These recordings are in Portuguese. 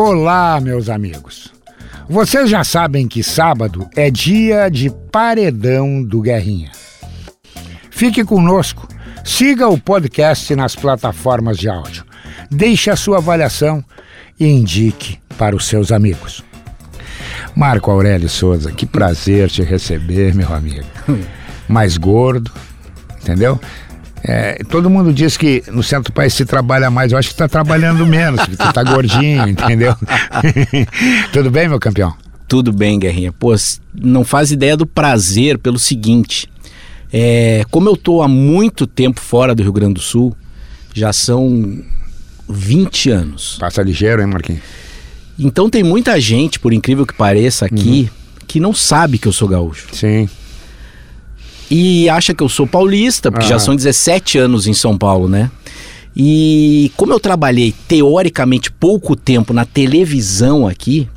Olá, meus amigos. Vocês já sabem que sábado é dia de paredão do Guerrinha. Fique conosco, siga o podcast nas plataformas de áudio, deixe a sua avaliação e indique para os seus amigos. Marco Aurélio Souza, que prazer te receber, meu amigo. Mais gordo, entendeu? É, todo mundo diz que no centro do país se trabalha mais, eu acho que está trabalhando menos, que tu tá gordinho, entendeu? Tudo bem, meu campeão? Tudo bem, Guerrinha. Pô, não faz ideia do prazer pelo seguinte. É, como eu tô há muito tempo fora do Rio Grande do Sul, já são 20 anos. Passa ligeiro, hein, Marquinhos? Então tem muita gente, por incrível que pareça, aqui, uhum. que não sabe que eu sou gaúcho. Sim. E acha que eu sou paulista, porque ah. já são 17 anos em São Paulo, né? E como eu trabalhei teoricamente pouco tempo na televisão aqui,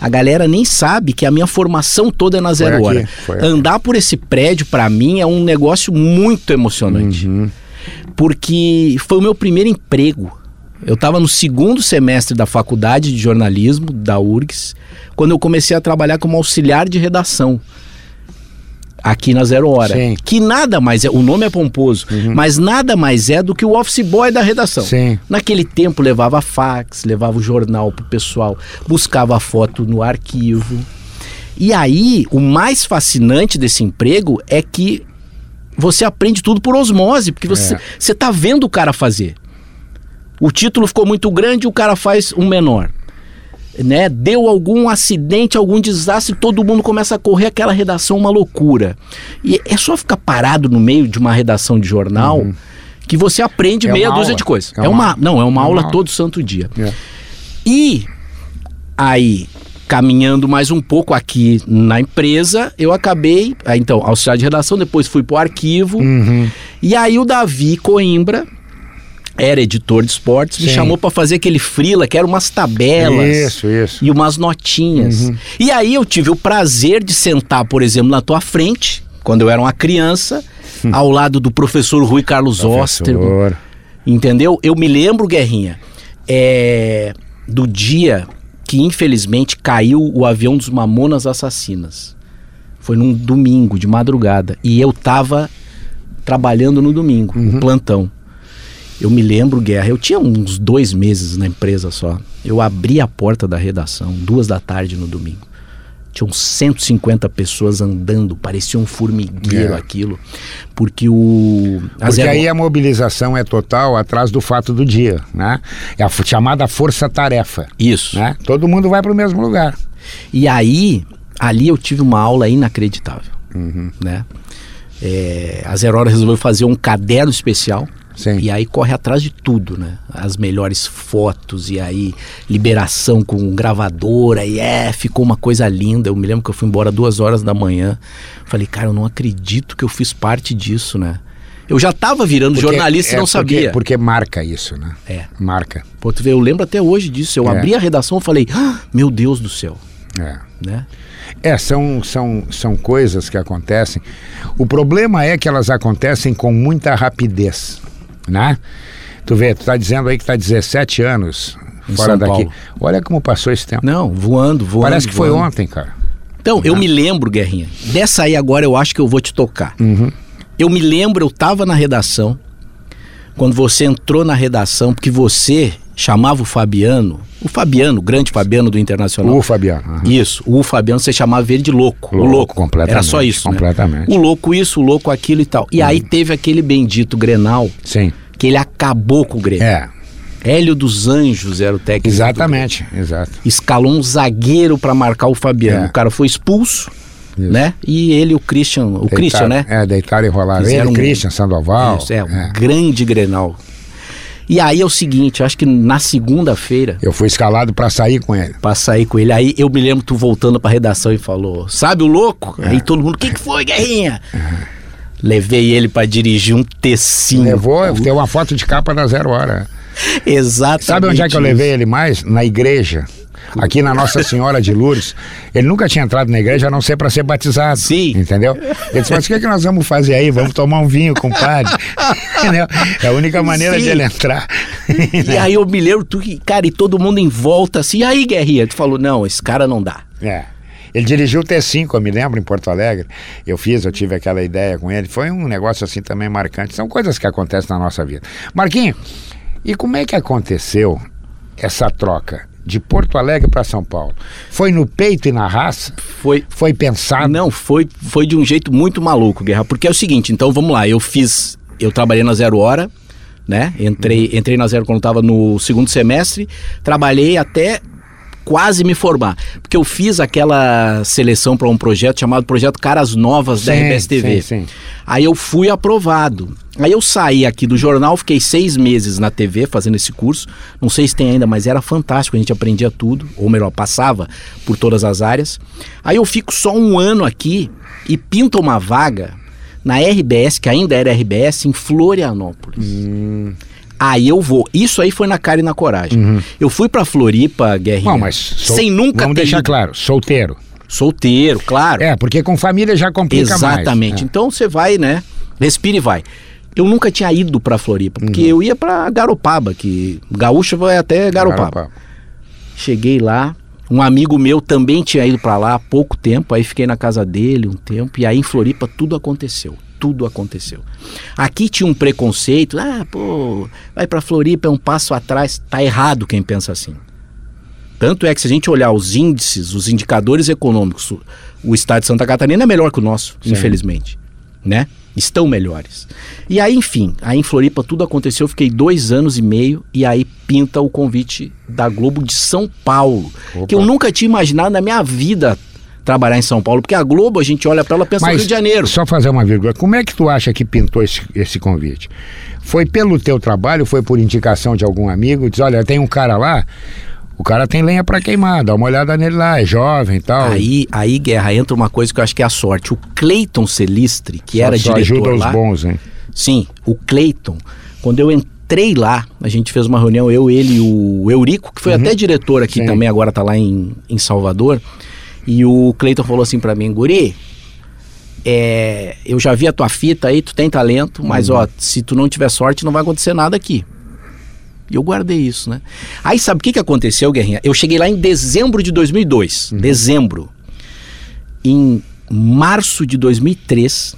a galera nem sabe que a minha formação toda é na Zero aqui, Hora. Andar por esse prédio, para mim, é um negócio muito emocionante. Uhum. Porque foi o meu primeiro emprego. Eu estava no segundo semestre da faculdade de jornalismo da URGS, quando eu comecei a trabalhar como auxiliar de redação aqui na Zero Hora. Sim. Que nada mais é, o nome é pomposo, uhum. mas nada mais é do que o office boy da redação. Sim. Naquele tempo levava fax, levava o jornal pro pessoal, buscava a foto no arquivo. E aí, o mais fascinante desse emprego é que você aprende tudo por osmose, porque você, é. você tá vendo o cara fazer. O título ficou muito grande, o cara faz um menor né, deu algum acidente, algum desastre, todo mundo começa a correr aquela redação uma loucura. E é só ficar parado no meio de uma redação de jornal uhum. que você aprende é meia dúzia de coisas. É, é uma, não, é uma, é aula, aula todo santo dia. É. E aí caminhando mais um pouco aqui na empresa, eu acabei, então, auxiliar de redação, depois fui pro arquivo. Uhum. E aí o Davi Coimbra, era editor de esportes, Sim. me chamou para fazer aquele frila, que eram umas tabelas. Isso, isso. E umas notinhas. Uhum. E aí eu tive o prazer de sentar, por exemplo, na tua frente, quando eu era uma criança, hum. ao lado do professor Rui Carlos Oster. Entendeu? Eu me lembro, Guerrinha, é, do dia que infelizmente caiu o avião dos Mamonas Assassinas. Foi num domingo, de madrugada. E eu tava trabalhando no domingo, uhum. plantão. Eu me lembro, Guerra, eu tinha uns dois meses na empresa só. Eu abri a porta da redação, duas da tarde no domingo. Tinham 150 pessoas andando, parecia um formigueiro é. aquilo. Porque o. Porque zero... aí a mobilização é total atrás do fato do dia, né? É a chamada força-tarefa. Isso. Né? Todo mundo vai para o mesmo lugar. E aí, ali eu tive uma aula inacreditável. Uhum. Né? É, a Zero Hora resolveu fazer um caderno especial Sim. E aí corre atrás de tudo, né? As melhores fotos e aí liberação com gravadora e é, ficou uma coisa linda. Eu me lembro que eu fui embora duas horas da manhã. Falei, cara, eu não acredito que eu fiz parte disso, né? Eu já estava virando porque, jornalista e não porque, sabia. Porque marca isso, né? É. Marca. Pô, tu vê, eu lembro até hoje disso. Eu é. abri a redação e falei, ah, meu Deus do céu. É. Né? É, são, são, são coisas que acontecem. O problema é que elas acontecem com muita rapidez né? Tu vê, tu tá dizendo aí que tá 17 anos em fora São daqui. Paulo. Olha como passou esse tempo. Não, voando, voando. Parece que voando. foi ontem, cara. Então, eu me lembro, Guerrinha. Dessa aí agora eu acho que eu vou te tocar. Uhum. Eu me lembro, eu tava na redação, quando você entrou na redação, porque você chamava o Fabiano, o Fabiano, o grande Fabiano do Internacional. O Fabiano. Uhum. Isso, o Fabiano você chamava ele de louco. louco o louco. Completamente. Era só isso. Né? Completamente. Né? O louco isso, o louco aquilo e tal. E uhum. aí teve aquele bendito Grenal. Sim que ele acabou com o Grêmio. É. Hélio dos Anjos era o técnico. Exatamente, exato. Escalou um zagueiro para marcar o Fabiano. É. O cara foi expulso, Isso. né? E ele, o Christian, o Deitar, Christian, né? É, deitaram e rolaram. Ele, um, Christian, Sandoval. Isso, é, um é. grande Grenal. E aí é o seguinte, acho que na segunda-feira. Eu fui escalado para sair com ele. Pra sair com ele. Aí eu me lembro tu voltando pra redação e falou: Sabe o louco? É. Aí todo mundo, o que, que foi, Guerrinha? É. Levei ele para dirigir um tecinho. Levou, tem uma foto de capa da Zero Hora. Exatamente. Sabe onde é que eu levei ele mais? Na igreja. Aqui na Nossa Senhora de Lourdes. Ele nunca tinha entrado na igreja a não ser para ser batizado. Sim. Entendeu? Ele disse, mas o que, é que nós vamos fazer aí? Vamos tomar um vinho com o padre. entendeu? É a única maneira Sim. de ele entrar. E aí eu me lembro, tu, cara, e todo mundo em volta assim, e aí, Guerrinha? Tu falou, não, esse cara não dá. É. Ele dirigiu o T5, eu me lembro, em Porto Alegre. Eu fiz, eu tive aquela ideia com ele. Foi um negócio assim também marcante. São coisas que acontecem na nossa vida. Marquinho, e como é que aconteceu essa troca de Porto Alegre para São Paulo? Foi no peito e na raça? Foi, Foi pensado? Não, foi, foi de um jeito muito maluco, Guerra. Porque é o seguinte, então vamos lá, eu fiz. Eu trabalhei na Zero Hora, né? Entrei, entrei na Zero quando estava no segundo semestre, trabalhei até quase me formar. Porque eu fiz aquela seleção para um projeto chamado Projeto Caras Novas da Sim, RBS TV. sim, sim. Aí eu fui aprovado. Aí eu saí aqui do jornal, fiquei seis meses na TV fazendo esse curso. Não sei se tem ainda, mas era fantástico, a gente aprendia tudo, ou melhor, passava por todas as áreas. Aí eu fico só um ano aqui e pinta uma vaga na RBS, que ainda era RBS, em Florianópolis. Aí eu vou. Isso aí foi na cara e na coragem. Eu fui pra Floripa, Guerrinha, Não, mas sol- sem nunca Vamos ter deixar ido. claro, solteiro. Solteiro, claro. É, porque com família já complica mais. Exatamente. É. Então você vai, né? Respira e vai. Eu nunca tinha ido pra Floripa, porque eu ia pra Garopaba, que gaúcha vai até Garopaba. Garopaba. Cheguei lá, um amigo meu também tinha ido pra lá há pouco tempo, aí fiquei na casa dele um tempo, e aí em Floripa tudo aconteceu. Tudo aconteceu. Aqui tinha um preconceito, ah, pô, vai pra Floripa é um passo atrás. Tá errado quem pensa assim. Tanto é que se a gente olhar os índices, os indicadores econômicos, o- o estado de Santa Catarina é melhor que o nosso, Sim. infelizmente. Né? Estão melhores. E aí, enfim, aí em Floripa tudo aconteceu, eu fiquei dois anos e meio, e aí pinta o convite da Globo de São Paulo. Opa. Que eu nunca tinha imaginado na minha vida trabalhar em São Paulo, porque a Globo, a gente olha pra ela e pensa no Rio de Janeiro. Só fazer uma vírgula. Como é que tu acha que pintou esse, esse convite? Foi pelo teu trabalho? Foi por indicação de algum amigo? Diz, olha, tem um cara lá, o cara tem lenha pra queimar, dá uma olhada nele lá, é jovem e tal. Aí, aí, Guerra, entra uma coisa que eu acho que é a sorte. O Cleiton Celistre, que Só- era só diretor ajuda os lá, bons, hein? Sim, o Cleiton, quando eu entrei lá, a gente fez uma reunião, eu, ele e o Eurico, que foi até diretor aqui Sim. também, agora tá lá em, em Salvador. E o Cleiton falou assim pra mim, Guri, é, eu já vi a tua fita aí, tu tem talento, mas ó, se tu não tiver sorte, não vai acontecer nada aqui. E eu guardei isso, né? Aí sabe o que, que aconteceu, Guerrinha? Eu cheguei lá em dezembro de 2002. Dezembro. Em março de 2003,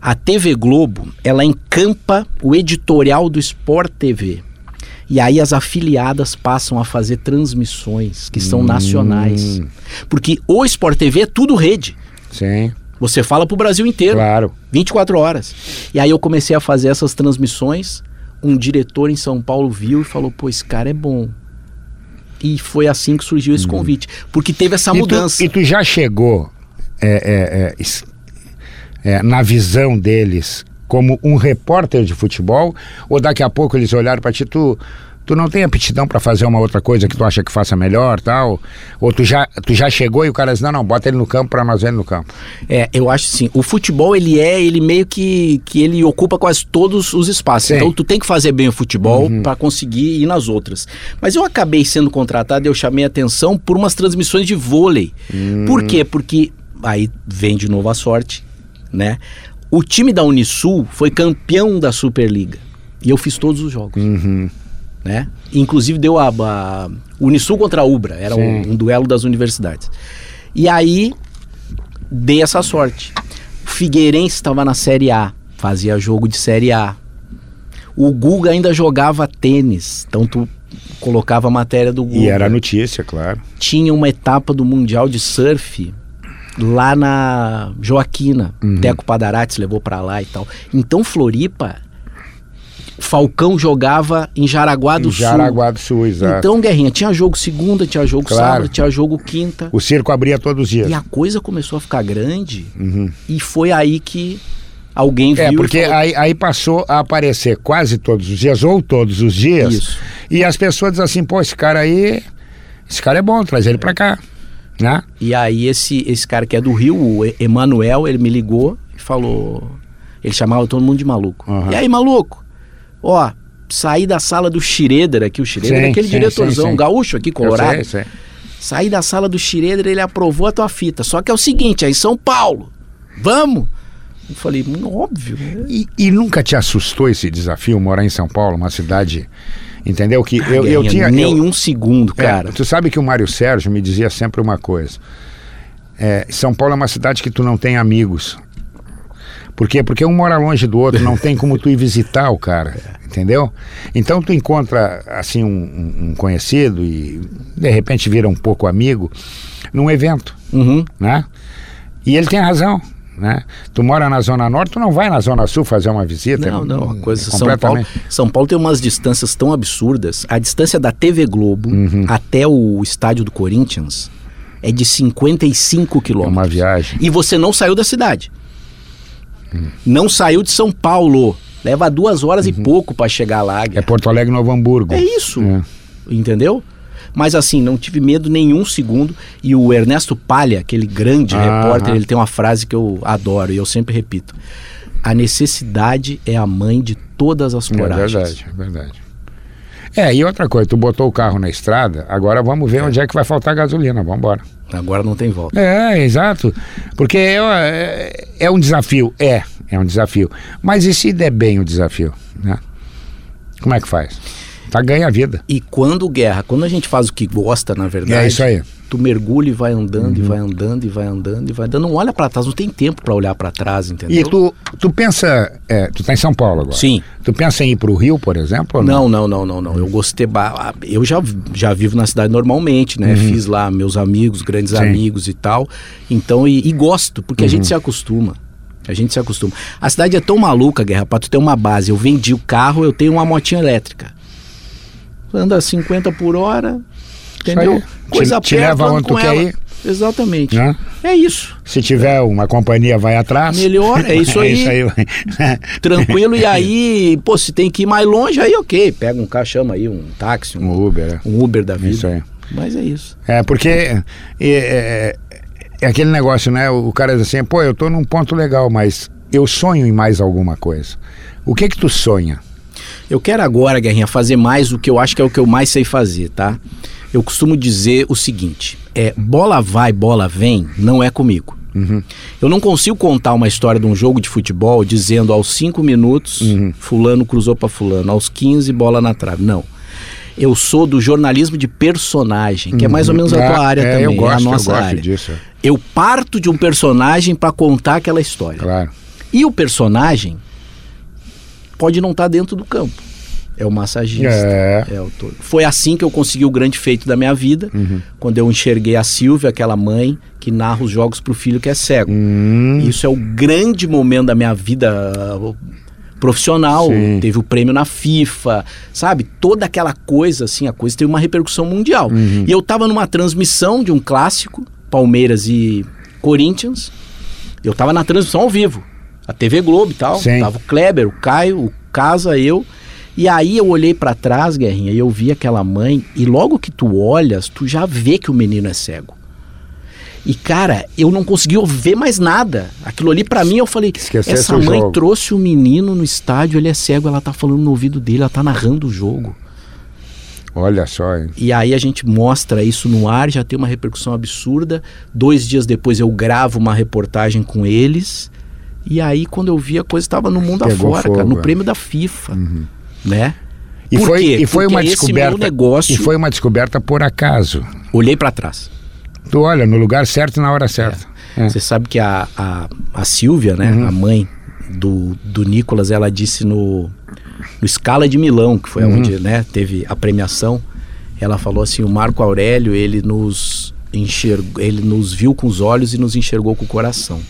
a TV Globo, ela encampa o editorial do Sport TV. E aí as afiliadas passam a fazer transmissões que são nacionais. Porque o Sport TV é tudo rede. Sim, Você fala pro Brasil inteiro. claro. 24 horas. E aí eu comecei a fazer essas transmissões. Um diretor em São Paulo viu e falou: pô, esse cara é bom. E foi assim que surgiu esse convite. Porque teve essa E tu- mudança. E tu, já chegou é, é, é, é, na visão deles como um repórter de futebol? Ou daqui a pouco eles olharam pra ti, tu, tu não tem aptidão pra fazer uma outra coisa que tu acha que faça melhor tal? Ou tu já, tu já chegou e o cara disse, não, não, bota ele no campo pra nós ver ele no campo. É, eu acho assim, o futebol ele é, ele meio que, que ele ocupa quase todos os espaços. Sim. Então tu tem que fazer bem o futebol pra conseguir ir nas outras. Mas eu acabei sendo contratado e eu chamei atenção por umas transmissões de vôlei. Por quê? Porque aí vem de novo a sorte, né? O time da Unisul foi campeão da Superliga. E eu fiz todos os jogos. Né? Inclusive deu a, a Unisul contra a Ubra, era um, um duelo das universidades. E aí dei essa sorte. O Figueirense estava na Série A, fazia jogo de Série A. O Guga ainda jogava tênis, então tu colocava a matéria do Guga. E era notícia, claro. Tinha uma etapa do Mundial de Surf lá na Joaquina. Uhum. Teco Padarates levou pra lá e tal. Então Floripa, Falcão jogava em Jaraguá do Em Sul. Jaraguá do Sul, exato. Então, Guerrinha, tinha jogo segunda, tinha jogo Claro. sábado, tinha jogo quinta. O circo abria todos os dias. E a coisa começou a ficar grande e foi aí que alguém viu É, porque falou, aí, aí passou a aparecer quase todos os dias, ou todos os dias. Isso. E as pessoas dizem assim, pô, esse cara aí, esse cara é bom, traz ele pra cá. Né? E aí esse, esse cara que é do Rio, o Emanuel, ele me ligou e falou... Ele chamava todo mundo de maluco. Aham. E aí, maluco? Ó, saí da sala do Schroeder aqui, o Schroeder é aquele sim, diretorzão, sim, sim. gaúcho aqui, colorado. Sei, sei. Saí da sala do Schroeder, ele aprovou a tua fita. Só que é o seguinte, é em São Paulo. Vamos! Eu falei, "Hum, óbvio. né?" E, e nunca te assustou esse desafio, morar em São Paulo, uma cidade. Entendeu? Que eu, eu tinha. eu- nenhum segundo, É, cara. tu sabe que o Mário Sérgio me dizia sempre uma coisa. É, São Paulo é uma cidade que tu não tem amigos. Por quê? Porque um mora longe do outro, não tem como tu ir visitar o cara, entendeu? Então tu encontra assim um, um- um conhecido e de repente vira um pouco amigo num evento, Uhum. né? E ele tem razão, né? Tu mora na Zona Norte, tu não vai na Zona Sul fazer uma visita. Não, não, a coisa É São Paulo, São Paulo tem umas distâncias tão absurdas. A distância da TV Globo Uhum. até o estádio do Corinthians é de 55 É quilômetros. uma viagem. E você não saiu da cidade. Não saiu de São Paulo. Leva duas horas e pouco para chegar lá. É Porto Alegre, Novo Hamburgo. É isso. É. Entendeu? Mas assim, não tive medo nenhum segundo. E o Ernesto Palha, aquele grande Ah, repórter, ah. ele tem uma frase que eu adoro e eu sempre repito: A necessidade é a mãe de todas as É coragens. verdade, é verdade. É, e outra coisa, tu botou o carro na estrada, agora vamos ver onde é que vai faltar gasolina, vamos embora. Agora não tem volta. É, exato. Porque é, é, é um desafio, é, é um desafio. Mas e se der bem o desafio, né? Como é que faz? Tá ganha a vida. E quando guerra, quando a gente faz o que gosta, na verdade, É isso aí. Uhum. tu mergulha e vai andando, e vai andando, e vai andando, e vai andando. Não olha pra trás, não tem tempo pra olhar pra trás, entendeu? E tu, tu pensa, é, tu tá em São Paulo agora. Sim. Tu pensa em ir pro Rio, por exemplo? Não, não, não, não, não. Eu gostei. Eu já, já vivo na cidade normalmente, né? Fiz lá meus amigos, grandes Uhum. Sim. amigos e tal. Então, e, e gosto, porque a gente se acostuma. A gente se acostuma. A cidade é tão maluca, Guerra, pra tu ter uma base. Eu vendi o carro, eu tenho uma motinha elétrica. Anda a 50 por hora, entendeu? aí. Te- te leva onde tu quer ir. Exatamente. Né? É isso. Se tiver uma companhia, vai atrás. Melhor, é isso aí. isso aí. Tranquilo. E aí, pô, se tem que ir mais longe, aí ok. Pega um carro, chama aí um táxi, um, um Uber, é. um Uber da vida. Isso aí. Mas é isso. É, porque é, é- é aquele negócio, né? O cara diz assim, pô, eu tô num ponto legal, mas eu sonho em mais alguma coisa. O que que tu sonha? Eu quero agora, Guerrinha, fazer mais o que eu acho que é o que eu mais sei fazer, tá? Eu costumo dizer o seguinte: é bola vai, bola vem, não é comigo. Eu não consigo contar uma história de um jogo de futebol dizendo aos 5 minutos fulano cruzou para fulano, aos 15 bola na trave. Não. Eu sou do jornalismo de personagem, que é mais ou menos a tua Ah, área é, também, eu gosto, é a nossa eu gosto área. disso. Eu parto de um personagem para contar aquela história. Claro. E o personagem pode não estar dentro do campo. É o massagista. É. É o. Foi assim que eu consegui o grande feito da minha vida, Uhum. quando eu enxerguei a Silvia, aquela mãe que narra os jogos pro filho que é cego. Hum, Isso é o grande momento da minha vida uh, profissional. Sim. Teve o prêmio na FIFA, sabe? Toda aquela coisa, assim, a coisa teve uma repercussão mundial. Uhum. E eu tava numa transmissão de um clássico, Palmeiras e Corinthians. Eu tava na transmissão ao vivo. A TV Globo e tal. Sim. Tava o Kleber, o Caio, o Casa, eu. E aí eu olhei pra trás, Guerrinha, e eu vi aquela mãe, e logo que tu olhas, tu já vê que o menino é cego. E cara, eu não consegui ver mais nada. Aquilo ali pra mim eu falei, Esquecesse essa mãe jogo. trouxe o menino no estádio, ele é cego, ela tá falando no ouvido dele, ela tá narrando o jogo. olha só, hein? E aí a gente mostra isso no ar, já tem uma repercussão absurda. Dois dias depois eu gravo uma reportagem com eles. E aí quando eu vi a coisa estava no mundo Pegou afora, fogo, cara, no é. prêmio da FIFA, né? E Por foi, quê? e foi Porque uma descoberta. negócio- E foi uma descoberta por acaso. Olhei pra trás. Tu olha no lugar certo e na hora certa. É. Você sabe que a, a, a Silvia, né, Uhum. a mãe do, do Nicolas, ela disse no, no Scala de Milão, que foi Uhum. onde né, teve a premiação, ela falou assim, o Marco Aurélio, ele nos enxergou, ele nos viu com os olhos e nos enxergou com o coração.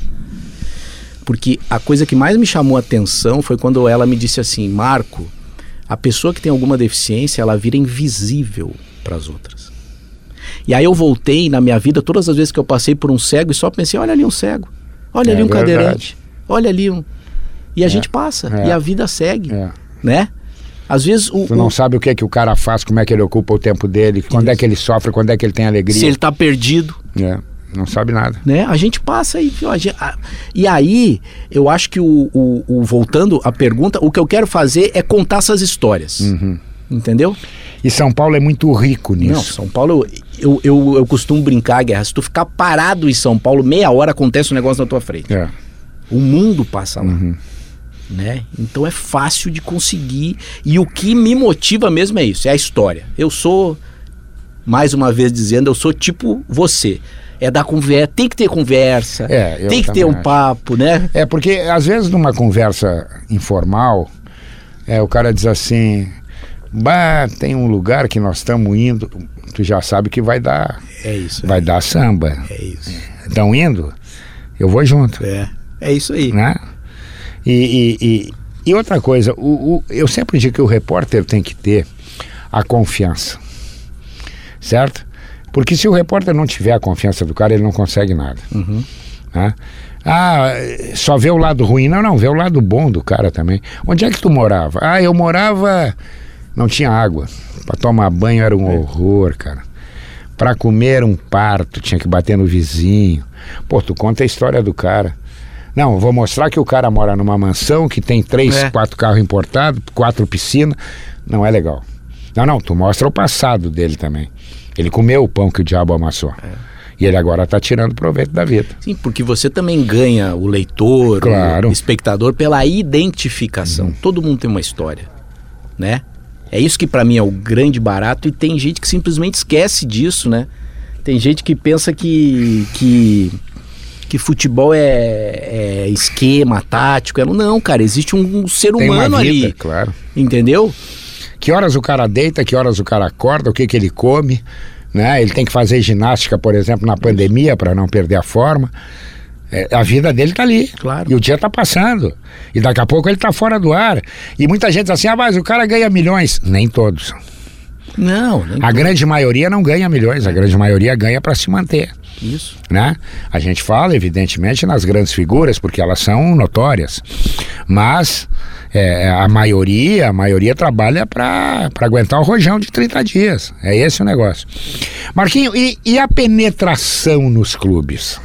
Porque a coisa que mais me chamou a atenção foi quando ela me disse assim, Marco, a pessoa que tem alguma deficiência, ela vira invisível para as outras. E aí eu voltei na minha vida, todas as vezes que eu passei por um cego, e só pensei, olha ali um cego, olha É ali um verdade. cadeirante, olha ali um... E a gente passa, é. e a vida segue, É. né? Às vezes o, Tu não o- sabe o que é que o cara faz, como é que ele ocupa o tempo dele, quando é que ele sofre, quando é que ele tem alegria. se ele tá perdido, É, não sabe nada. né? A gente passa e a- e aí eu acho que o, o- o- voltando à pergunta, o que eu quero fazer é contar essas histórias, Uhum. entendeu? E São Paulo é muito rico Não, nisso. São Paulo eu, eu, eu costumo brincar, Guerra, se tu ficar parado em São Paulo, meia hora acontece um negócio na tua frente. É. O mundo passa lá. Uhum. Né? Então é fácil de conseguir. E o que me motiva mesmo é isso, é a história. Eu sou, mais uma vez dizendo, eu sou tipo você. É dar conversa, tem que ter conversa, É, tem que ter um acho. papo, né? É, porque às vezes numa conversa informal, é, o cara diz assim, bah, tem um lugar que nós estamos indo, tu já sabe que vai dar, É isso. vai dar samba. É isso. Estão indo? Eu vou junto, É. É isso aí. né? E, e, e, e outra coisa, o, o- eu sempre digo que o repórter tem que ter a confiança, certo? Porque se o repórter não tiver a confiança do cara, ele não consegue nada. Uhum. né? Ah, só vê o lado ruim. Não, não, vê o lado bom do cara também. Onde é que tu morava? Ah, eu morava. Não tinha água. Pra tomar banho era um horror, cara. Pra comer um parto, tinha que bater no vizinho. Pô, tu conta a história do cara. Não, vou mostrar que o cara mora numa mansão que tem três, É. quatro carros importados, quatro piscinas. Não é legal. Não, não, tu mostra o passado dele também. Ele comeu o pão que o diabo amassou. E ele agora tá tirando proveito da vida. Sim, porque você também ganha o leitor, Claro. Uhum. o espectador pela identificação. Todo mundo tem uma história, né? É isso que pra mim é o grande barato e tem gente que simplesmente esquece disso, né? Tem gente que pensa que que, que futebol é, é esquema tático, é- não, cara, existe um, ser Tem humano uma vida, ali, claro. entendeu? Que horas o cara deita, que horas o cara acorda, o que, que ele come, né? Ele tem que fazer ginástica, por exemplo, na pandemia para não perder a forma. É, a vida dele tá ali. Claro. E o dia tá passando. E daqui a pouco ele tá fora do ar. E muita gente diz assim: ah, mas o cara ganha milhões. Nem todos. Não, A grande maioria não ganha milhões, a grande maioria ganha para se manter. isso. né? A gente fala, evidentemente, nas grandes figuras, porque elas são notórias. Mas é, a maioria, a maioria trabalha para aguentar o rojão de 30 dias. É esse o negócio. Marquinho, e, e a penetração nos clubes?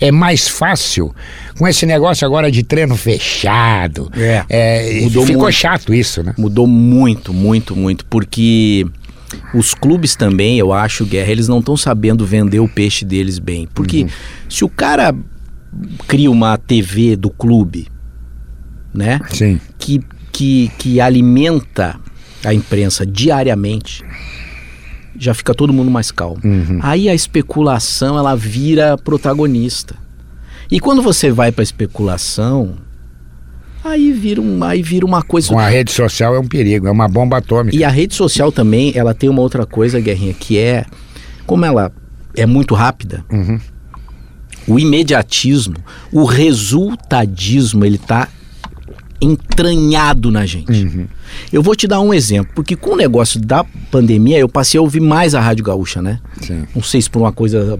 É mais fácil com esse negócio agora de treino fechado. É, mudou ficou muito. chato isso, né? Mudou muito, muito, muito, porque os clubes também, eu acho, Guerra, eles não estão sabendo vender o peixe deles bem. Porque Uhum. se o cara cria uma TV do clube, né, Sim. que, que, que alimenta a imprensa diariamente, já fica todo mundo mais calmo. Uhum. Aí a especulação, ela vira protagonista. E quando você vai para especulação, aí vira, um, aí vira uma coisa Com a rede social é um perigo, é uma bomba atômica. e a rede social também, ela tem uma outra coisa, Guerrinha, que é, como ela é muito rápida, Uhum. o imediatismo, o resultadismo, ele tá entranhado na gente. Uhum. Eu vou te dar um exemplo, porque com o negócio da pandemia, eu passei a ouvir mais a Rádio Gaúcha, né? Sim. Não sei se por uma coisa.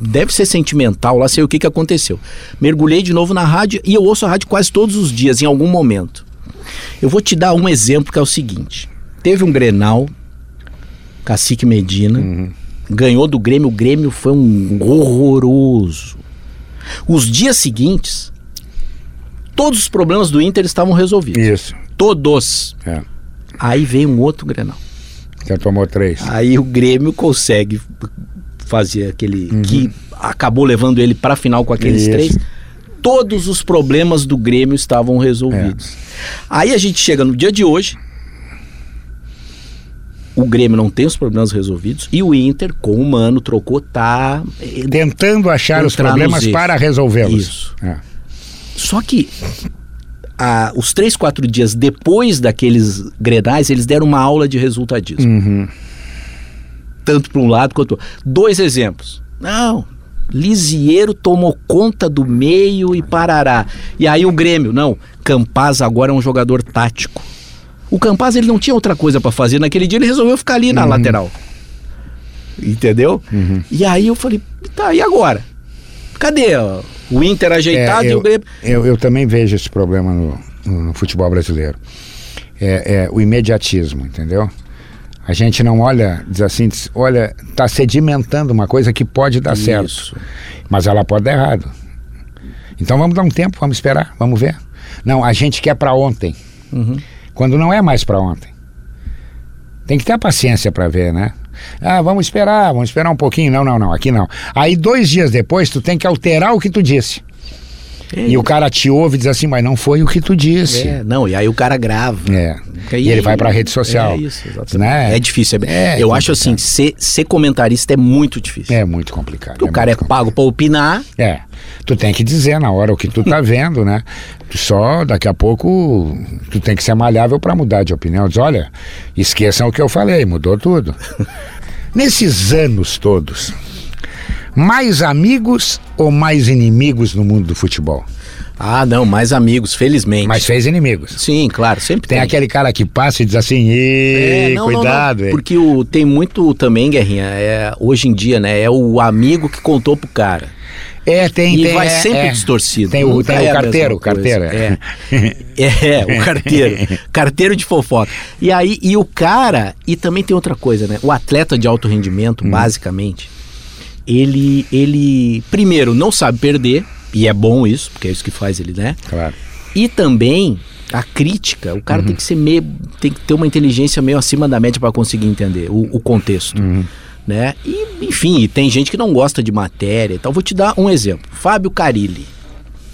Deve ser sentimental, lá sei o que, que aconteceu. Mergulhei de novo na rádio e eu ouço a rádio quase todos os dias, em algum momento. Eu vou te dar um exemplo que é o seguinte: teve um Grenal, Cacique Medina, ganhou do Grêmio, o Grêmio foi um horroroso. Os dias seguintes, todos os problemas do Inter estavam resolvidos. Isso. Todos. É. Aí veio um outro Grenal. Já tomou três. Aí o Grêmio consegue fazer aquele que acabou levando ele para a final com aqueles Isso. três. Todos os problemas do Grêmio estavam resolvidos. Aí a gente chega no dia de hoje. O Grêmio não tem os problemas resolvidos e o Inter, com o Mano, trocou, tá. eh, Tentando achar os problemas para resolvê-los. Isso. É. Só que ah, os três, quatro dias depois daqueles grenais, eles deram uma aula de resultadismo. Uhum. tanto para um lado quanto outro. Dois exemplos. Não, Lisieiro tomou conta do meio e parará. E aí o Grêmio, não, Campaz agora é um jogador tático. O Campaz ele não tinha outra coisa para fazer naquele dia, ele resolveu ficar ali na lateral. Entendeu? E aí eu falei, tá, e agora? Cadê ó, o Inter ajeitado É, e eu, o Grêmio? eu, eu também vejo esse problema no, no- futebol brasileiro. É, é o imediatismo, entendeu? A gente não olha, diz assim, diz, olha, está sedimentando uma coisa que pode dar certo, Isso. mas ela pode dar errado. Então vamos dar um tempo, vamos esperar, vamos ver. Não, a gente quer para ontem, Uhum. quando não é mais para ontem. Tem que ter a paciência para ver, né? Ah, vamos esperar, vamos esperar um pouquinho. Não, não, não, aqui não. Aí dois dias depois tu tem que alterar o que tu disse. É, E o cara te ouve e diz assim, mas não foi o que tu disse. é, não, e aí o cara grava. É. E E ele vai pra rede social. É isso, exatamente. Né? É difícil. É, É eu acho assim, ser, ser comentarista é muito difícil. É muito complicado. Porque o cara é muito pago pra opinar. É, tu tem que dizer na hora o que tu tá vendo, né? Tu só daqui a pouco tu tem que ser malhável para mudar de opinião. Diz, olha, esqueçam o que eu falei, mudou tudo. Nesses anos todos, mais amigos ou mais inimigos no mundo do futebol? Ah, não, mais amigos, felizmente. Mas fez inimigos. Sim, claro, sempre Tem tem. aquele cara que passa e diz assim, É, não, não, cuidado. não, hein?" porque o, tem muito também, Guerrinha, é, hoje em dia, né? É o amigo que contou pro cara. É, tem, e tem. vai é, sempre é. distorcido. Tem o, tem é o carteiro, mesma o carteiro. coisa. É, é, o carteiro. carteiro de fofoca. E aí, e o cara, e também tem outra coisa, né? O atleta de alto rendimento, Hum. basicamente, ele, ele, primeiro, não sabe perder, e é bom isso, porque é isso que faz ele, né? Claro. E também a crítica, o cara tem que ser meio, tem que ter uma inteligência meio acima da média para conseguir entender o, o contexto, né? E enfim, e tem gente que não gosta de matéria, e tal. Vou te dar um exemplo. Fábio Carilli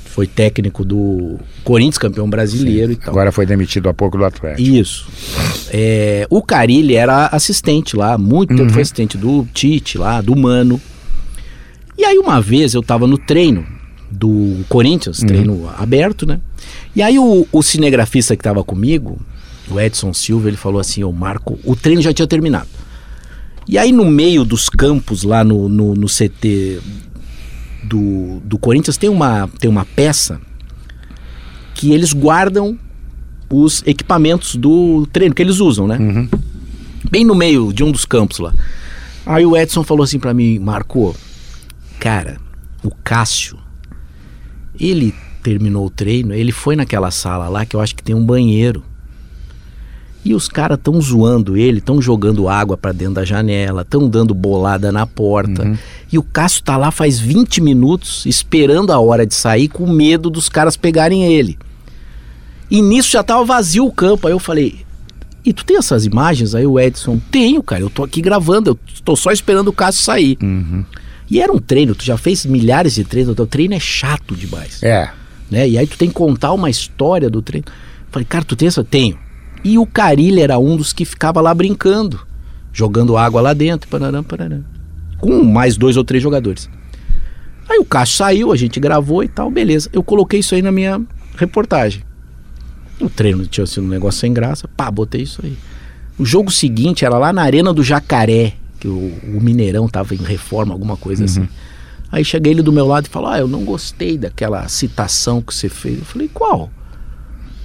foi técnico do Corinthians, campeão brasileiro e tal. Agora foi demitido há pouco do Atlético. Isso. É, o Carilli era assistente lá, muito tempo foi assistente do Tite lá, do Mano. E aí uma vez eu tava no treino do Corinthians, treino aberto, né? E aí o, o cinegrafista que tava comigo, o Edson Silva, ele falou assim, ô Marco, o treino já tinha terminado. E aí no meio dos campos lá no, no, no CT do, do Corinthians tem uma, tem uma peça que eles guardam os equipamentos do treino que eles usam, né? Bem no meio de um dos campos lá. Aí o Edson falou assim pra mim, Marco, cara, o Cássio, ele terminou o treino, ele foi naquela sala lá que eu acho que tem um banheiro. E os caras tão zoando ele, tão jogando água pra dentro da janela, tão dando bolada na porta. E o Cássio tá lá faz 20 minutos esperando a hora de sair com medo dos caras pegarem ele. E nisso já tava vazio o campo. Aí eu falei: "E tu tem essas imagens?" Aí o Edson: "Tenho, cara. Eu tô aqui gravando, eu tô só esperando o Cássio sair." E era um treino, tu já fez milhares de treinos, o teu treino é chato demais É. né? E aí tu tem que contar uma história do treino. Falei, cara, tu tem essa? Tenho. E o Carilli era um dos que ficava lá brincando, jogando água lá dentro, pararam, pararam, com mais dois ou três jogadores. Aí o Cássio saiu, a gente gravou e tal, beleza. Eu coloquei isso aí na minha reportagem. O treino tinha sido um negócio sem graça, pá, botei isso aí. O jogo seguinte era lá na Arena do Jacaré, que o, o Mineirão tava em reforma, alguma coisa assim. Aí cheguei ele do meu lado e falou: Ah, eu não gostei daquela citação que você fez. Eu falei: Qual?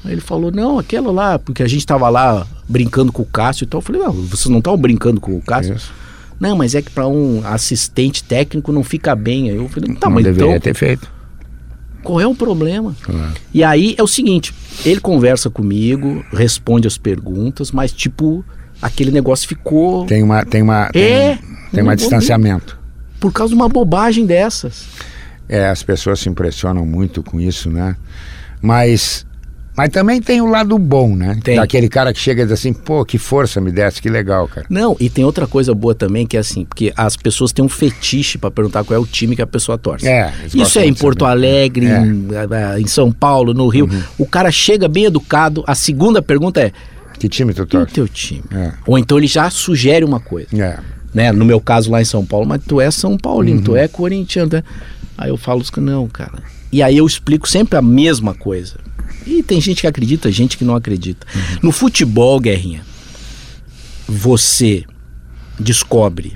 Aí ele falou: Não, aquela lá, porque a gente tava lá brincando com o Cássio e tal. Eu falei: Não, vocês não estavam brincando com o Cássio? Isso. Não, mas é que para um assistente técnico não fica bem. Aí eu falei: Tá, não mas deveria então ter feito. qual é o problema? Claro. E aí é o seguinte: ele conversa comigo, responde as perguntas, mas tipo, aquele negócio ficou Tem uma, tem uma, tem, É, tem uma vou distanciamento. por causa de uma bobagem dessas. É, as pessoas se impressionam muito com isso, né? Mas, mas também tem o lado bom, né? Tem. Daquele cara que chega e diz assim, pô, que força me desse, que legal, cara. Não, e tem outra coisa boa também, que é assim, porque as pessoas têm um fetiche pra perguntar qual é o time que a pessoa torce. É, Isso é em Porto saber. Alegre, É. em, eh, em São Paulo, no Rio. O cara chega bem educado, a segunda pergunta é: Que time tu e o torce? teu time? É. Ou então ele já sugere uma coisa. É. Né? No meu caso lá em São Paulo, mas tu é São Paulino, Uhum. tu é corintiano. Aí eu falo, não, cara. E aí eu explico sempre a mesma coisa. E tem gente que acredita, gente que não acredita. Uhum. No futebol, Guerrinha, você descobre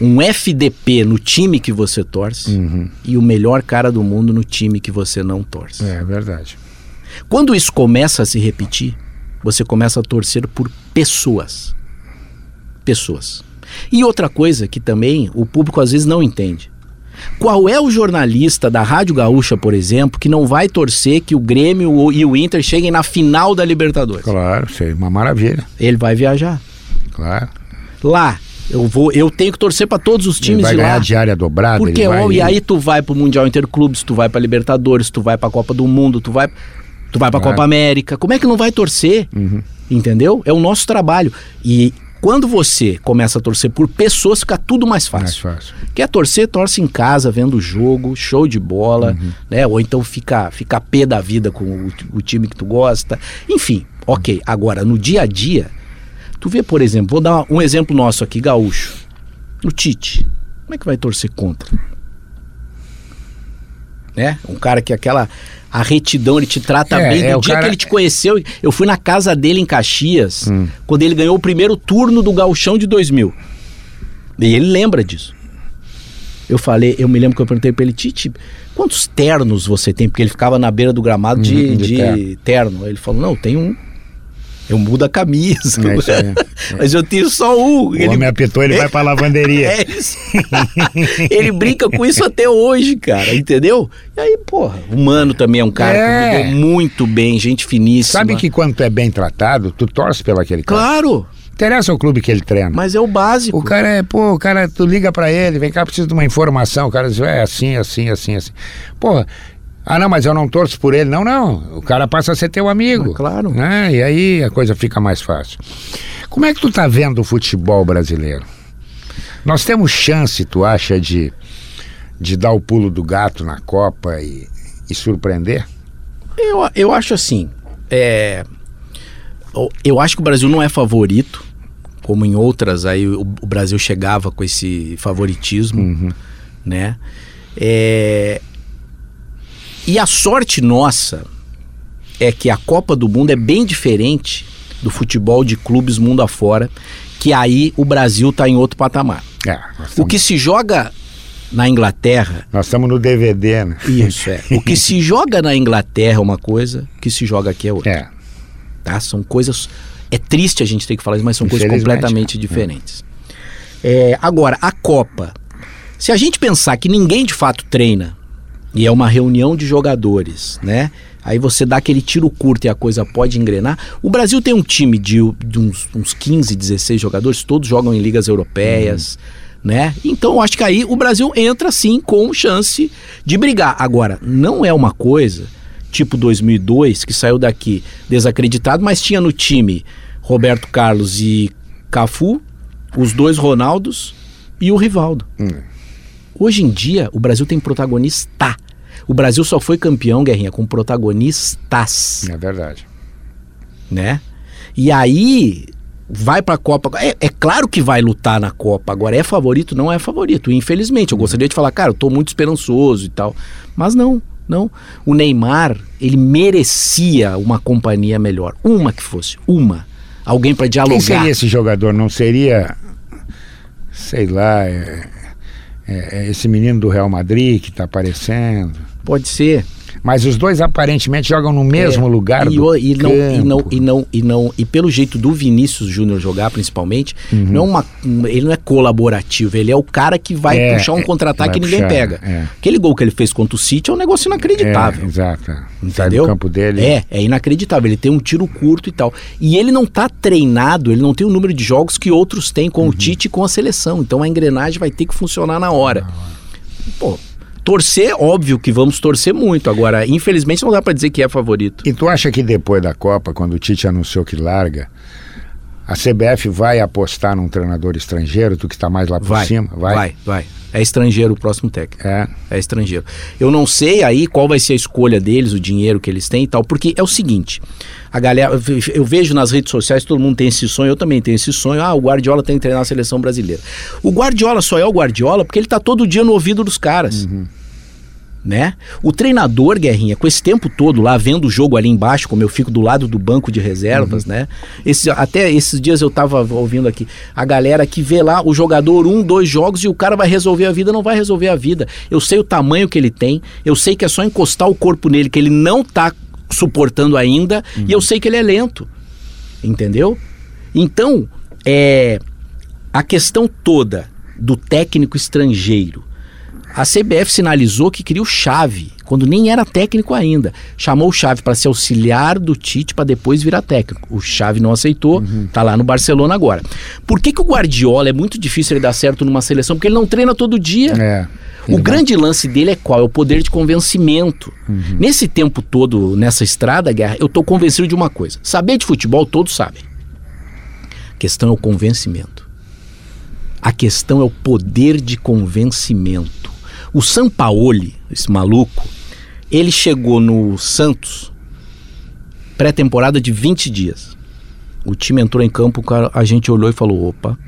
um FDP no time que você torce Uhum. e o melhor cara do mundo no time que você não torce. É verdade. Quando isso começa a se repetir, você começa a torcer por pessoas. Pessoas. E outra coisa que também o público às vezes não entende. Qual é o jornalista da Rádio Gaúcha, por exemplo, que não vai torcer que o Grêmio o- e o Inter cheguem na final da Libertadores? Claro, sei, uma maravilha. Ele vai viajar. Claro. Lá, eu vou, eu tenho que torcer para todos os Ele times vai de ganhar lá. diária dobrada. Porque ele vai... ó, e aí tu vai pro Mundial Interclubes, tu vai pra Libertadores, tu vai pra Copa do Mundo, tu vai tu vai pra Vai. Copa América. Como é que não vai torcer? Uhum. Entendeu? É o nosso trabalho. E Quando você começa a torcer por pessoas, fica tudo mais fácil. Mais fácil. Quer torcer, torce em casa, vendo o jogo, show de bola, Uhum. né? Ou então fica, fica pé da vida com o, o time que tu gosta. Enfim, ok. Agora, no dia a dia, tu vê, por exemplo, vou dar um exemplo nosso aqui, gaúcho. O Tite. Como é que vai torcer contra? Né? Um cara que aquela a retidão, ele te trata É, bem. é, Do o dia cara- que ele te conheceu, eu fui na casa dele em Caxias, Hum. quando ele ganhou o primeiro turno do Gauchão de 2000. E ele lembra disso. Eu falei, eu me lembro que eu perguntei pra ele, Tite, quantos ternos você tem? Porque ele ficava na beira do gramado de, Uhum, de de terno. terno. Ele falou, não, tem um. Eu mudo a camisa. É isso aí. Mas eu tenho só um. O homem apitou, ele vai pra lavanderia. É isso. ele brinca com isso até hoje, cara, entendeu? E aí, porra, o Mano também é um cara É. que mudou muito bem, gente finíssima. Sabe que quando tu é bem tratado, tu torce pelo aquele cara. Claro, Interessa o clube que ele treina. mas é o básico. O cara é, pô, o cara, tu liga pra ele, vem cá, preciso de uma informação. O cara diz, é assim, assim, assim, assim. Porra, ah não, mas eu não torço por ele. Não, não. O cara passa a ser teu amigo. Ah, claro. Né? E aí a coisa fica mais fácil. Como é que tu tá vendo o futebol brasileiro? Nós temos chance, tu acha, de, de dar o pulo do gato na Copa e, e surpreender? Eu, eu acho assim, é, eu- acho que o Brasil não é favorito, como em outras aí o, o Brasil chegava com esse favoritismo, né? É, e a sorte nossa é que a Copa do Mundo é bem diferente do futebol de clubes mundo afora, que aí o Brasil tá em outro patamar. É, nós O estamos, que se joga na Inglaterra nós estamos no DVD, né? isso é. O que se joga na Inglaterra é uma coisa, o que se joga aqui é outra. É. Tá? São coisas. É triste a gente ter que falar isso, mas são coisas completamente é. diferentes. É, agora, a Copa. Se a gente pensar que ninguém de fato treina, e é uma reunião de jogadores, né? Aí você dá aquele tiro curto e a coisa pode engrenar. O Brasil tem um time de, de uns, uns 15, 16 jogadores, todos jogam em ligas europeias, né? Então eu acho que aí o Brasil entra sim com chance de brigar. Agora, não é uma coisa tipo 2002 que saiu daqui desacreditado, mas tinha no time Roberto Carlos e Cafu, os dois Ronaldos e o Rivaldo. Hum. Hoje em dia, o Brasil tem protagonista. O Brasil só foi campeão, Guerrinha, com protagonistas, É verdade. né? E aí vai pra Copa. É, é claro que vai lutar na Copa. Agora, é favorito? Não é favorito. Infelizmente, eu gostaria de falar, cara, eu tô muito esperançoso e tal. Mas não, não. O Neymar, ele merecia uma companhia melhor. Uma que fosse, uma. Alguém pra dialogar. Quem seria esse jogador? Não seria, sei lá, é- é- é esse menino do Real Madrid que está aparecendo? Pode ser. Mas os dois aparentemente jogam no mesmo É, lugar e, do e não, e não e não e não e pelo jeito do Vinícius Júnior jogar principalmente Uhum. não é uma ele não é colaborativo ele é o cara que vai É, puxar um é, contra-ataque e vai ninguém puxar, pega é. aquele gol que ele fez contra o City é um negócio inacreditável É, exato. Entendeu? campo dele. É, é inacreditável. Ele tem um tiro curto e tal. E ele não tá treinado, ele não tem o número de jogos que outros têm Uhum. com o Tite e com a seleção. Então a engrenagem vai ter que funcionar na hora. Pô, torcer, óbvio que vamos torcer muito. Agora, infelizmente, não dá pra dizer que é favorito. E tu acha que depois da Copa, quando o Tite anunciou que larga, a CBF vai apostar num treinador estrangeiro, tu que está mais lá por Vai, cima? vai, vai, É estrangeiro o próximo técnico. É. É estrangeiro. Eu não sei aí qual vai ser a escolha deles, o dinheiro que eles têm e tal, porque é o seguinte: a galera, eu ve- eu vejo nas redes sociais, todo mundo tem esse sonho, eu também tenho esse sonho. Ah, o Guardiola tem que treinar a seleção brasileira. O Guardiola só é o Guardiola porque ele tá todo dia no ouvido dos caras. Né? O treinador, Guerrinha, com esse tempo todo lá, vendo o jogo ali embaixo, como eu fico do lado do banco de reservas, né? Esse, até esses dias eu tava ouvindo aqui, a galera que vê lá o jogador um, dois jogos e o cara vai resolver a vida, não vai resolver a vida. Eu sei o tamanho que ele tem, eu sei que é só encostar o corpo nele, que ele não tá suportando ainda, e eu sei que ele é lento. Entendeu? Então, é a questão toda do técnico estrangeiro. A CBF sinalizou que queria o Chave, quando nem era técnico ainda. Chamou o Chave para ser auxiliar do Tite para depois virar técnico. O Chave não aceitou, tá lá no Barcelona agora. Por que, que o Guardiola é muito difícil ele dar certo numa seleção? Porque ele não treina todo dia. É. O grande lance dele é qual? É o poder de convencimento. Nesse tempo todo, nessa estrada, Guerra, eu tô convencido de uma coisa. Saber de futebol, todos sabem. questão é o convencimento. A questão é o poder de convencimento. O Sampaoli, esse maluco, ele chegou no Santos pré-temporada de 20 dias. O time entrou em campo, a gente olhou e falou: opa.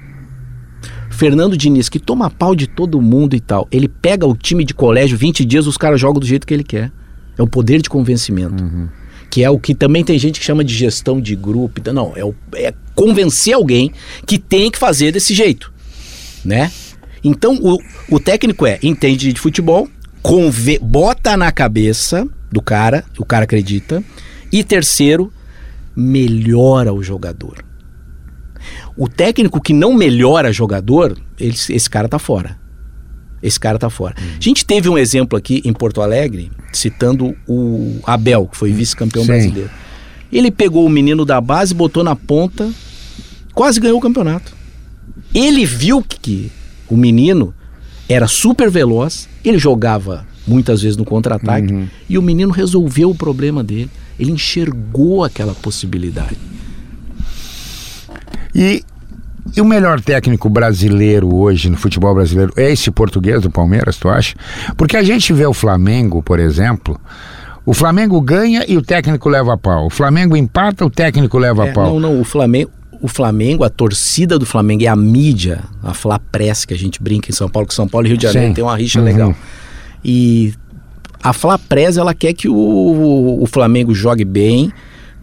Fernando Diniz, que toma pau de todo mundo e tal, ele pega o time de colégio 20 dias, os caras jogam do jeito que ele quer. É o poder de convencimento. Uhum. Que é o que também tem gente que chama de gestão de grupo. Não, é, o, é convencer alguém que tem que fazer desse jeito. Né? Então, o, o técnico é, entende de futebol, conve, bota na cabeça do cara, o cara acredita. E terceiro, melhora o jogador. O técnico que não melhora jogador, ele, esse cara tá fora. Esse cara tá fora. Hum. A gente teve um exemplo aqui em Porto Alegre, citando o Abel, que foi vice-campeão brasileiro. Ele pegou o menino da base, botou na ponta, quase ganhou o campeonato. Ele viu que o menino era super veloz, ele jogava muitas vezes no contra-ataque uhum. e o menino resolveu o problema dele. Ele enxergou aquela possibilidade. E, e o melhor técnico brasileiro hoje no futebol brasileiro é esse português do Palmeiras, tu acha? Porque a gente vê o Flamengo, por exemplo. O Flamengo ganha e o técnico leva a pau. O Flamengo empata, o técnico leva é, a pau. Não, não, o Flamengo, o Flamengo, a torcida do Flamengo e a mídia, a Flapress que a gente brinca em São Paulo, que São Paulo e Rio de Janeiro Sim. tem uma rixa uhum. legal. E a Flapress, ela quer que o, o Flamengo jogue bem,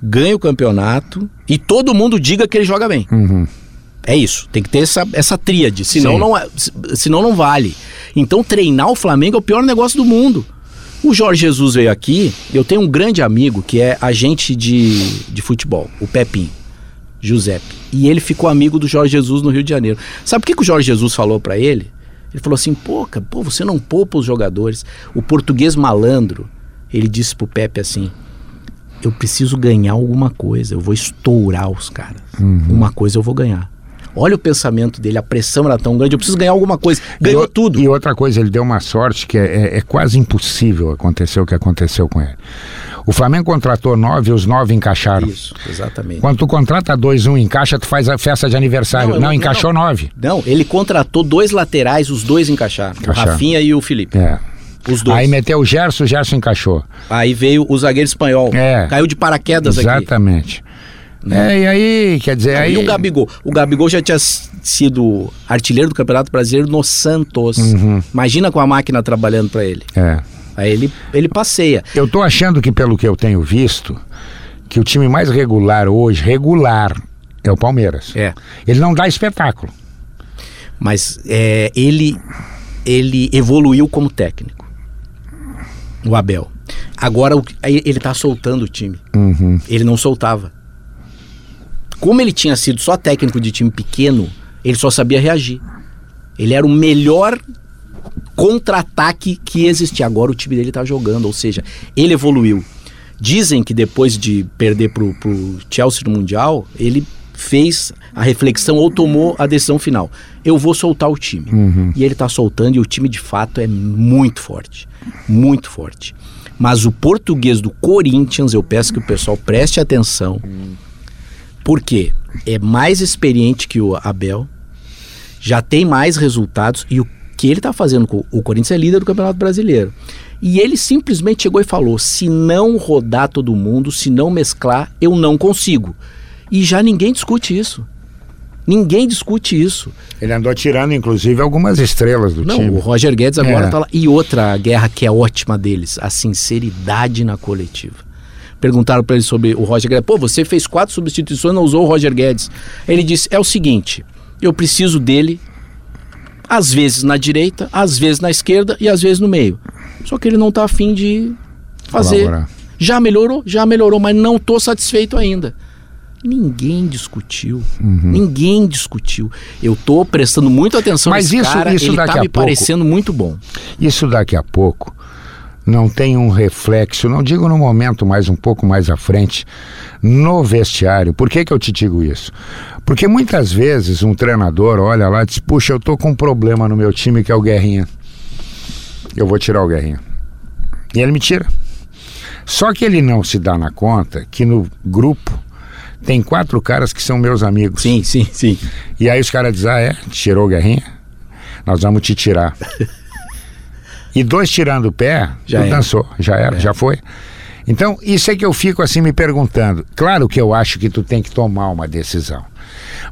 ganhe o campeonato e todo mundo diga que ele joga bem. Uhum. É isso, tem que ter essa, essa tríade, senão não, é, senão não vale. Então treinar o Flamengo é o pior negócio do mundo. O Jorge Jesus veio aqui, eu tenho um grande amigo que é agente de, de futebol, o Pepinho, Giuseppe. E ele ficou amigo do Jorge Jesus no Rio de Janeiro. Sabe o que, que o Jorge Jesus falou para ele? Ele falou assim: pô, pô, você não poupa os jogadores. O português malandro, ele disse pro Pepe assim: eu preciso ganhar alguma coisa, eu vou estourar os caras. Uhum. Uma coisa eu vou ganhar. Olha o pensamento dele, a pressão era tão grande, eu preciso ganhar alguma coisa. Ganhou e tudo. E outra coisa, ele deu uma sorte que é, é, é, quase impossível acontecer o que aconteceu com ele. O Flamengo contratou nove e os nove encaixaram. Isso, exatamente. Quando tu contrata dois, um encaixa, tu faz a festa de aniversário. Não, não encaixou não, nove. Não, ele contratou dois laterais, os dois encaixaram. encaixaram. O Rafinha e o Felipe. É. Os dois. Aí meteu o Gerson, o Gerson encaixou. Aí veio o zagueiro espanhol. É. Caiu de paraquedas Exatamente. aqui. Exatamente. Né? É, e aí, quer dizer. aí... E o Gabigol? O Gabigol já tinha sido artilheiro do Campeonato Brasileiro no Santos. Uhum. Imagina com a máquina trabalhando para ele. É. Aí ele, ele passeia. Eu tô achando que, pelo que eu tenho visto, que o time mais regular hoje, regular, é o Palmeiras. É. Ele não dá espetáculo. Mas é, ele, ele evoluiu como técnico. O Abel. Agora ele tá soltando o time. Uhum. Ele não soltava. Como ele tinha sido só técnico de time pequeno, ele só sabia reagir. Ele era o melhor contra-ataque que existia. Agora o time dele está jogando, ou seja, ele evoluiu. Dizem que depois de perder pro, pro Chelsea no Mundial, ele fez a reflexão ou tomou a decisão final. Eu vou soltar o time. Uhum. E ele está soltando e o time de fato é muito forte. Muito forte. Mas o português do Corinthians, eu peço que o pessoal preste atenção. Por quê? É mais experiente que o Abel, já tem mais resultados e o que ele está fazendo com o Corinthians é líder do Campeonato Brasileiro. E ele simplesmente chegou e falou: se não rodar todo mundo, se não mesclar, eu não consigo. E já ninguém discute isso. Ninguém discute isso. Ele andou tirando, inclusive, algumas estrelas do não, time. Não, o Roger Guedes agora está é. lá. E outra guerra que é ótima deles, a sinceridade na coletiva perguntaram para ele sobre o Roger Guedes. Pô, você fez quatro substituições, não usou o Roger Guedes. Ele disse: é o seguinte, eu preciso dele, às vezes na direita, às vezes na esquerda e às vezes no meio. Só que ele não está afim de fazer. Colaborar. Já melhorou, já melhorou, mas não estou satisfeito ainda. Ninguém discutiu. Uhum. Ninguém discutiu. Eu estou prestando muita atenção Mas isso, cara, isso ele daqui tá a me pouco, parecendo muito bom. Isso daqui a pouco não tem um reflexo, não digo no momento, mas um pouco mais à frente, no vestiário. Por que, que eu te digo isso? Porque muitas vezes um treinador olha lá e diz: Puxa, eu tô com um problema no meu time que é o Guerrinha. Eu vou tirar o Guerrinha. E ele me tira. Só que ele não se dá na conta que no grupo tem quatro caras que são meus amigos. Sim, sim, sim. E aí os caras dizem, ah, é? Tirou o Guerrinha? Nós vamos te tirar. e dois tirando o pé, Já dançou, já era, É. já foi. Então, isso é que eu fico assim me perguntando. Claro que eu acho que tu tem que tomar uma decisão.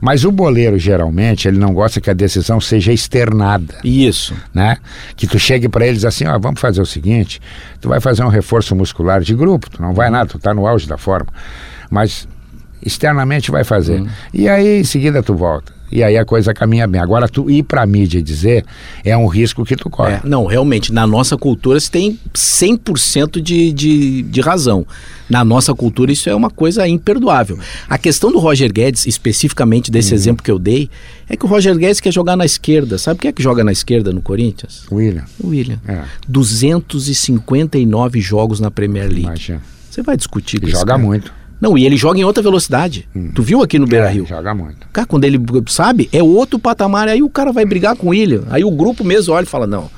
Mas o boleiro, geralmente, ele não gosta que a decisão seja externada Isso. né? Que tu chegue para eles assim, ó, vamos fazer o seguinte, tu vai fazer um reforço muscular de grupo, tu não vai nada, tu tá no auge da forma, mas externamente vai fazer. E aí em seguida tu volta. E aí a coisa caminha bem. Agora tu ir para mídia e dizer é um risco que tu corre. É, não, realmente, na nossa cultura você tem 100% de, de, de razão. Na nossa cultura isso é uma coisa imperdoável. A questão do Roger Guedes, especificamente desse exemplo que eu dei, é que o Roger Guedes quer jogar na esquerda. Sabe quem é que joga na esquerda no Corinthians? William, William. é, 259 jogos na Premier League. imagina. Você vai discutir com Joga muito. Não, e ele joga em outra velocidade. Tu viu aqui no Beira Rio? É, joga muito. Cara, quando ele sabe, é outro patamar, aí o cara vai brigar com o William. Aí o grupo mesmo olha e fala: não,